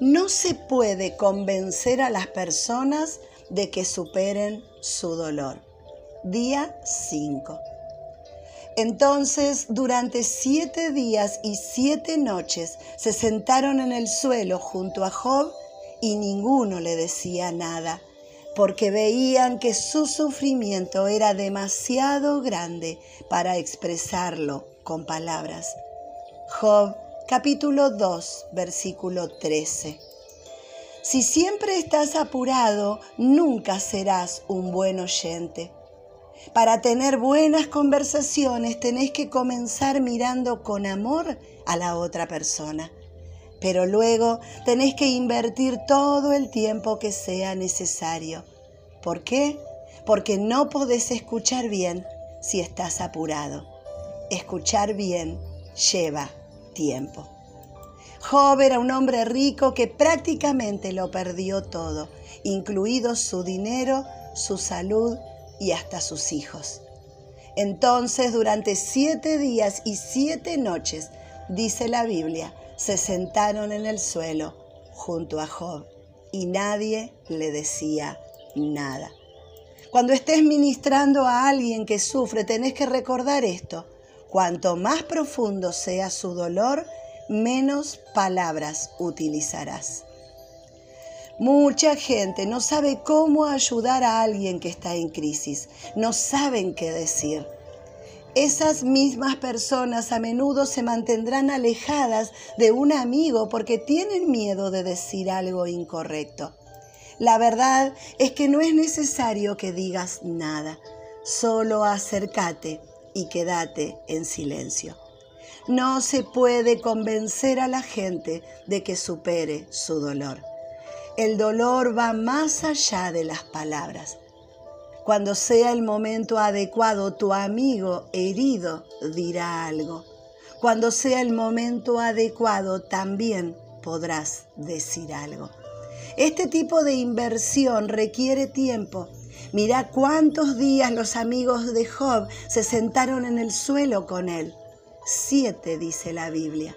No se puede convencer a las personas de que superen su dolor. Día 5. Entonces, durante siete días y siete noches se sentaron en el suelo junto a Job y ninguno le decía nada, porque veían que su sufrimiento era demasiado grande para expresarlo con palabras. Job capítulo 2, versículo 13. Si siempre estás apurado, nunca serás un buen oyente. Para tener buenas conversaciones tenés que comenzar mirando con amor a la otra persona. Pero luego tenés que invertir todo el tiempo que sea necesario. ¿Por qué? Porque no podés escuchar bien si estás apurado. Escuchar bien lleva tiempo. Job era un hombre rico que prácticamente lo perdió todo, incluido su dinero, su salud y hasta sus hijos. Entonces, durante siete días y siete noches, dice la Biblia, se sentaron en el suelo junto a Job y nadie le decía nada. Cuando estés ministrando a alguien que sufre, tenés que recordar esto. Cuanto más profundo sea su dolor, menos palabras utilizarás. Mucha gente no sabe cómo ayudar a alguien que está en crisis, no saben qué decir. Esas mismas personas a menudo se mantendrán alejadas de un amigo porque tienen miedo de decir algo incorrecto. La verdad es que no es necesario que digas nada, solo acércate y quédate en silencio. No se puede convencer a la gente de que supere su dolor. El dolor va más allá de las palabras. Cuando sea el momento adecuado, tu amigo herido dirá algo. Cuando sea el momento adecuado, también podrás decir algo. Este tipo de inversión requiere tiempo Mira cuántos días los amigos de Job se sentaron en el suelo con él. Siete, dice la Biblia.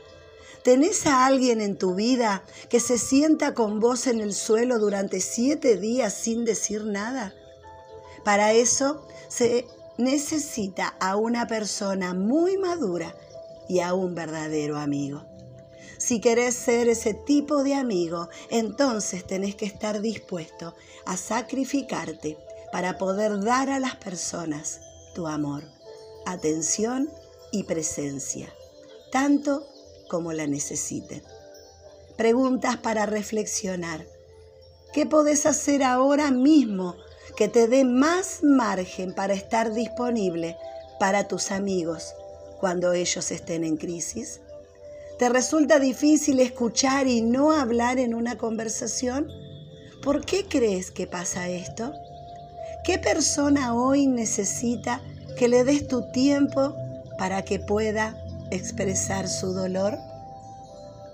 ¿Tenés a alguien en tu vida que se sienta con vos en el suelo durante siete días sin decir nada? Para eso se necesita a una persona muy madura y a un verdadero amigo. Si querés ser ese tipo de amigo, entonces tenés que estar dispuesto a sacrificarte para poder dar a las personas tu amor, atención y presencia, tanto como la necesiten. Preguntas para reflexionar. ¿Qué podés hacer ahora mismo que te dé más margen para estar disponible para tus amigos cuando ellos estén en crisis? ¿Te resulta difícil escuchar y no hablar en una conversación? ¿Por qué crees que pasa esto? ¿Qué persona hoy necesita que le des tu tiempo para que pueda expresar su dolor?